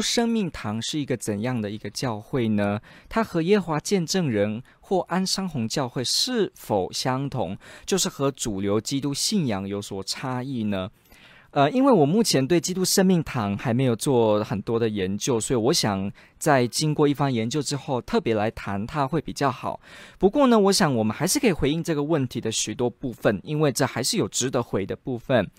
生命堂是一个怎样的一个教会呢？它和耶华见证人或安商红教会是否相同？就是和主流基督信仰有所差异呢？呃，因为我目前对基督生命堂还没有做很多的研究，所以我想在经过一番研究之后，特别来谈它会比较好。不过呢，我想我们还是可以回应这个问题的许多部分，因为这还是有值得回的部分。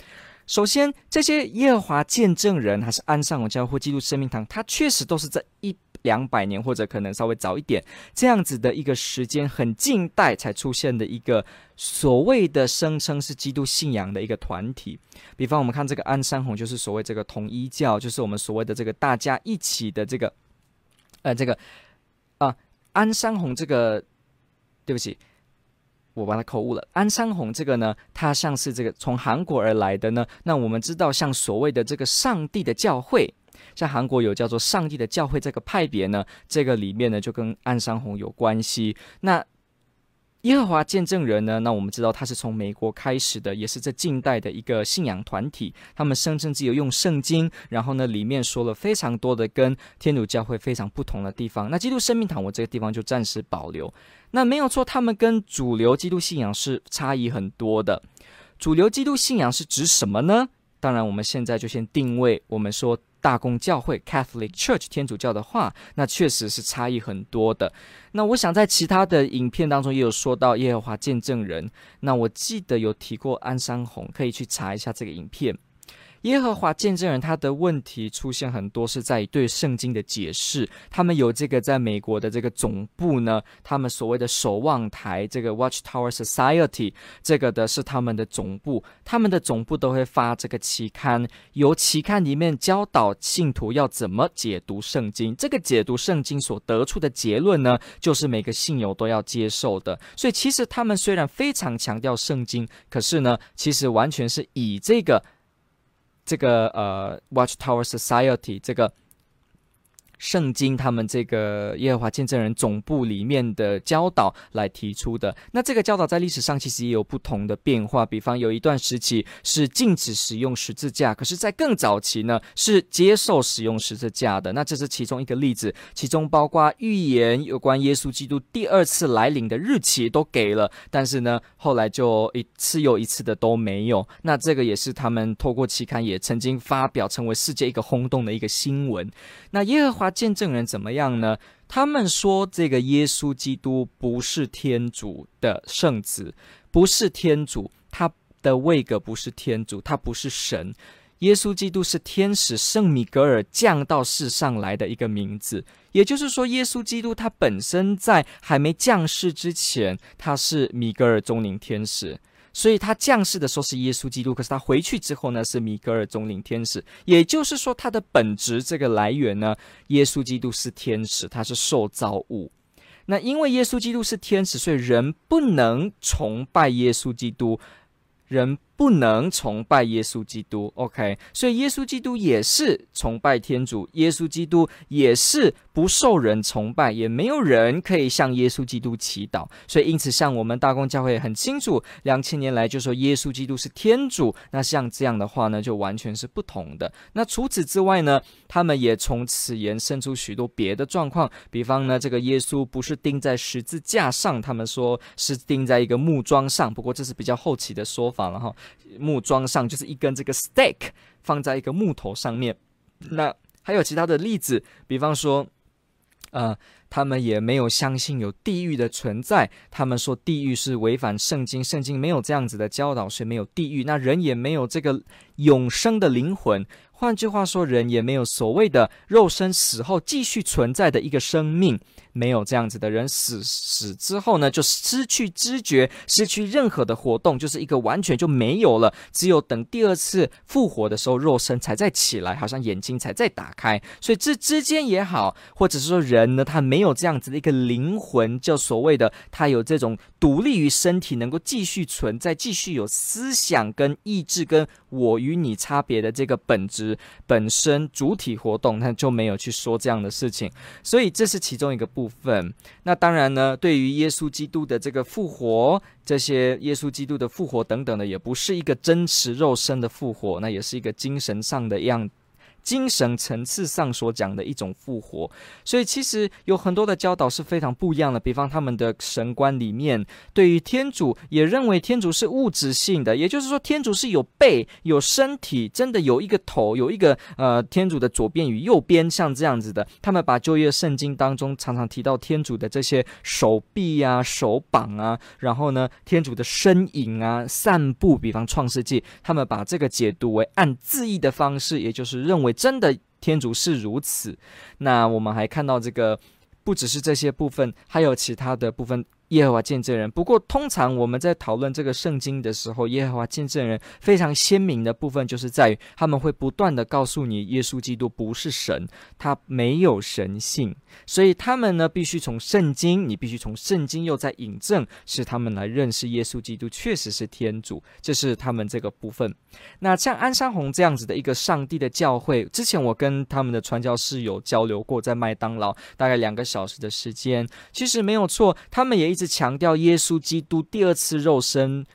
首先，这些耶和华见证人还是安商红教会基督生命堂，它确实都是在一两百年或者可能稍微早一点这样子的一个时间，很近代才出现的一个所谓的声称是基督信仰的一个团体。比方，我们看这个安山红，就是所谓这个统一教，就是我们所谓的这个大家一起的这个，呃，这个啊、安山红这个，对不起。我把它口误了。安山红这个呢，它像是这个从韩国而来的呢。那我们知道，像所谓的这个上帝的教会，像韩国有叫做上帝的教会这个派别呢，这个里面呢就跟安山红有关系。那耶和华见证人呢？那我们知道他是从美国开始的，也是这近代的一个信仰团体。他们声称自己有用圣经，然后呢，里面说了非常多的跟天主教会非常不同的地方。那基督生命堂，我这个地方就暂时保留。那没有错，他们跟主流基督信仰是差异很多的。主流基督信仰是指什么呢？当然，我们现在就先定位，我们说。大公教会 （Catholic Church） 天主教的话，那确实是差异很多的。那我想在其他的影片当中也有说到耶和华见证人。那我记得有提过安山红，可以去查一下这个影片。耶和华见证人他的问题出现很多是在于对圣经的解释。他们有这个在美国的这个总部呢，他们所谓的守望台这个 Watchtower Society，这个的是他们的总部。他们的总部都会发这个期刊，由期刊里面教导信徒要怎么解读圣经。这个解读圣经所得出的结论呢，就是每个信友都要接受的。所以其实他们虽然非常强调圣经，可是呢，其实完全是以这个。这个呃，Watchtower Society 这个。圣经，他们这个耶和华见证人总部里面的教导来提出的。那这个教导在历史上其实也有不同的变化。比方有一段时期是禁止使用十字架，可是，在更早期呢是接受使用十字架的。那这是其中一个例子，其中包括预言有关耶稣基督第二次来临的日期都给了，但是呢后来就一次又一次的都没有。那这个也是他们透过期刊也曾经发表，成为世界一个轰动的一个新闻。那耶和华。见证人怎么样呢？他们说这个耶稣基督不是天主的圣子，不是天主，他的位格不是天主，他不是神。耶稣基督是天使圣米格尔降到世上来的一个名字，也就是说，耶稣基督他本身在还没降世之前，他是米格尔中领天使。所以他降世的时候是耶稣基督，可是他回去之后呢，是米格尔总领天使。也就是说，他的本质这个来源呢，耶稣基督是天使，他是受造物。那因为耶稣基督是天使，所以人不能崇拜耶稣基督，人。不能崇拜耶稣基督，OK？所以耶稣基督也是崇拜天主，耶稣基督也是不受人崇拜，也没有人可以向耶稣基督祈祷。所以因此，像我们大公教会很清楚，两千年来就说耶稣基督是天主。那像这样的话呢，就完全是不同的。那除此之外呢，他们也从此延伸出许多别的状况，比方呢，这个耶稣不是钉在十字架上，他们说是钉在一个木桩上。不过这是比较后期的说法了哈。木桩上就是一根这个 stake 放在一个木头上面。那还有其他的例子，比方说，呃，他们也没有相信有地狱的存在。他们说地狱是违反圣经，圣经没有这样子的教导，所以没有地狱。那人也没有这个永生的灵魂。换句话说，人也没有所谓的肉身死后继续存在的一个生命。没有这样子的人死死之后呢，就失去知觉，失去任何的活动，就是一个完全就没有了。只有等第二次复活的时候，肉身才再起来，好像眼睛才再打开。所以这之间也好，或者是说人呢，他没有这样子的一个灵魂，就所谓的他有这种独立于身体，能够继续存在、继续有思想跟意志，跟我与你差别的这个本质本身主体活动，他就没有去说这样的事情。所以这是其中一个部部分。那当然呢，对于耶稣基督的这个复活，这些耶稣基督的复活等等呢，也不是一个真实肉身的复活，那也是一个精神上的样子。精神层次上所讲的一种复活，所以其实有很多的教导是非常不一样的。比方他们的神观里面，对于天主也认为天主是物质性的，也就是说天主是有背、有身体，真的有一个头，有一个呃天主的左边与右边，像这样子的。他们把旧约圣经当中常常提到天主的这些手臂啊、手膀啊，然后呢天主的身影啊、散步，比方创世纪，他们把这个解读为按字义的方式，也就是认为。真的天主是如此，那我们还看到这个，不只是这些部分，还有其他的部分。耶和华见证人。不过，通常我们在讨论这个圣经的时候，耶和华见证人非常鲜明的部分，就是在于他们会不断的告诉你，耶稣基督不是神，他没有神性。所以他们呢，必须从圣经，你必须从圣经又在引证，使他们来认识耶稣基督确实是天主。这是他们这个部分。那像安山红这样子的一个上帝的教会，之前我跟他们的传教士有交流过，在麦当劳大概两个小时的时间，其实没有错，他们也一。是强调耶稣基督第二次肉身。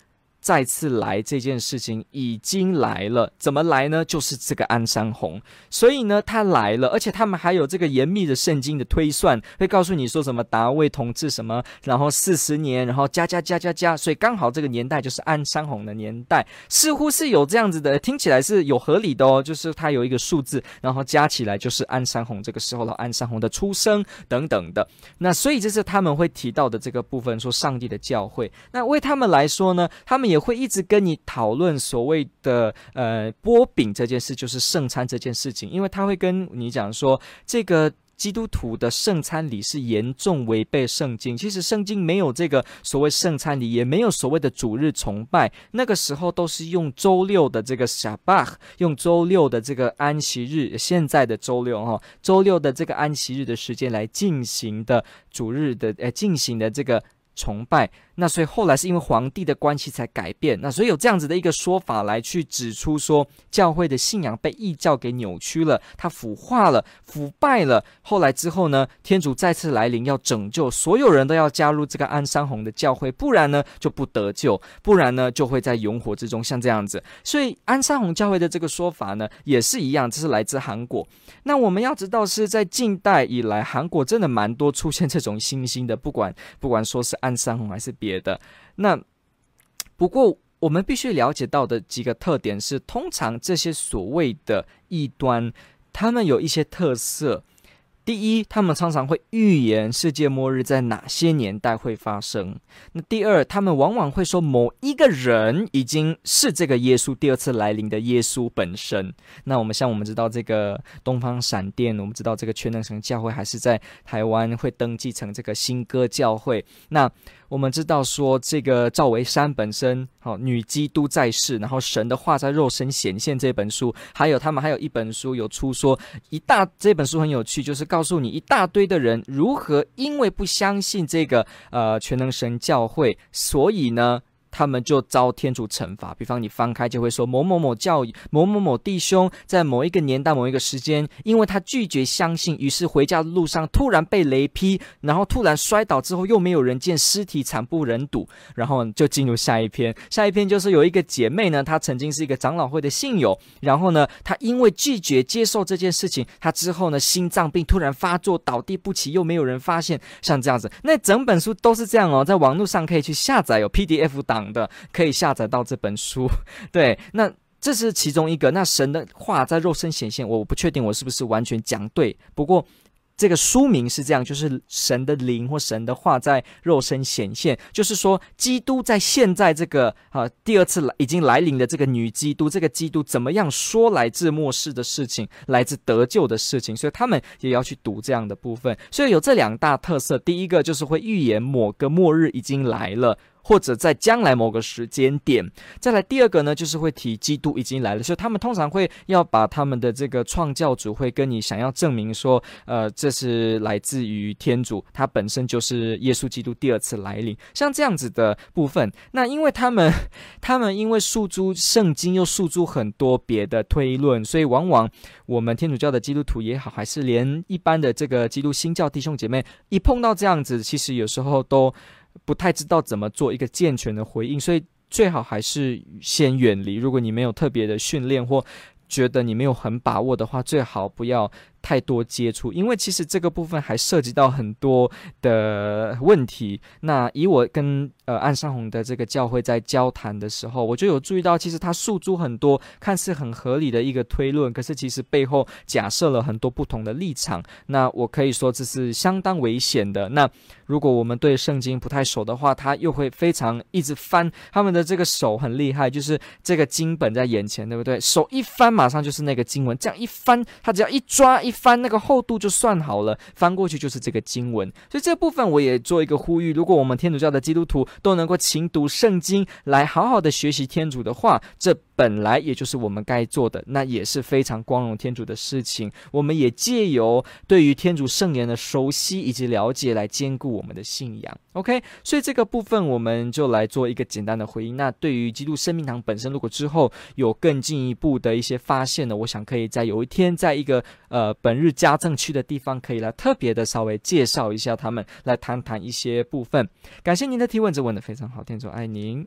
再次来这件事情已经来了，怎么来呢？就是这个安山红，所以呢，他来了，而且他们还有这个严密的圣经的推算，会告诉你说什么达味统治什么，然后四十年，然后加加加加加，所以刚好这个年代就是安山红的年代，似乎是有这样子的，听起来是有合理的哦，就是他有一个数字，然后加起来就是安山红这个时候了安山红的出生等等的，那所以这是他们会提到的这个部分，说上帝的教会，那为他们来说呢，他们也。也会一直跟你讨论所谓的呃波饼这件事，就是圣餐这件事情，因为他会跟你讲说，这个基督徒的圣餐礼是严重违背圣经。其实圣经没有这个所谓圣餐礼，也没有所谓的主日崇拜。那个时候都是用周六的这个 Shabbat，用周六的这个安息日，现在的周六哈，周六的这个安息日的时间来进行的主日的呃进行的这个崇拜。那所以后来是因为皇帝的关系才改变，那所以有这样子的一个说法来去指出说，教会的信仰被异教给扭曲了，它腐化了、腐败了。后来之后呢，天主再次来临要拯救，所有人都要加入这个安山红的教会，不然呢就不得救，不然呢就会在永火之中，像这样子。所以安山红教会的这个说法呢也是一样，这是来自韩国。那我们要知道是在近代以来，韩国真的蛮多出现这种新兴的，不管不管说是暗山红还是。别的，那不过我们必须了解到的几个特点是，通常这些所谓的异端，他们有一些特色。第一，他们常常会预言世界末日在哪些年代会发生。那第二，他们往往会说某一个人已经是这个耶稣第二次来临的耶稣本身。那我们像我们知道这个东方闪电，我们知道这个全能神教会还是在台湾会登记成这个新歌教会。那我们知道说，这个赵维山本身，好女基督在世，然后神的话在肉身显现这本书，还有他们还有一本书有出说一大，这本书很有趣，就是告告诉你一大堆的人如何因为不相信这个呃全能神教会，所以呢。他们就遭天主惩罚，比方你翻开就会说某某某教某某某弟兄在某一个年代某一个时间，因为他拒绝相信，于是回家的路上突然被雷劈，然后突然摔倒之后又没有人见，尸体惨不忍睹，然后就进入下一篇。下一篇就是有一个姐妹呢，她曾经是一个长老会的信友，然后呢，她因为拒绝接受这件事情，她之后呢心脏病突然发作倒地不起，又没有人发现，像这样子，那整本书都是这样哦，在网络上可以去下载有 PDF 档。的可以下载到这本书，对，那这是其中一个。那神的话在肉身显现，我不确定我是不是完全讲对。不过这个书名是这样，就是神的灵或神的话在肉身显现，就是说基督在现在这个啊第二次来已经来临的这个女基督，这个基督怎么样说来自末世的事情，来自得救的事情，所以他们也要去读这样的部分。所以有这两大特色，第一个就是会预言某个末日已经来了。或者在将来某个时间点。再来第二个呢，就是会提基督已经来了，所以他们通常会要把他们的这个创教主会跟你想要证明说，呃，这是来自于天主，他本身就是耶稣基督第二次来临，像这样子的部分。那因为他们，他们因为诉诸圣经，又诉诸很多别的推论，所以往往我们天主教的基督徒也好，还是连一般的这个基督新教弟兄姐妹，一碰到这样子，其实有时候都不太知道怎么做一个健全的回应，所以最好还是先远离。如果你没有特别的训练或觉得你没有很把握的话，最好不要。太多接触，因为其实这个部分还涉及到很多的问题。那以我跟呃岸上红的这个教会在交谈的时候，我就有注意到，其实他诉诸很多看似很合理的一个推论，可是其实背后假设了很多不同的立场。那我可以说这是相当危险的。那如果我们对圣经不太熟的话，他又会非常一直翻，他们的这个手很厉害，就是这个经本在眼前，对不对？手一翻，马上就是那个经文，这样一翻，他只要一抓一。翻那个厚度就算好了，翻过去就是这个经文，所以这部分我也做一个呼吁：如果我们天主教的基督徒都能够勤读圣经，来好好的学习天主的话，这本来也就是我们该做的，那也是非常光荣天主的事情。我们也借由对于天主圣言的熟悉以及了解，来兼顾我们的信仰。OK，所以这个部分我们就来做一个简单的回应。那对于基督生命堂本身，如果之后有更进一步的一些发现呢，我想可以在有一天，在一个呃本日家政区的地方，可以来特别的稍微介绍一下他们，来谈谈一些部分。感谢您的提问，这问得非常好，天主爱您。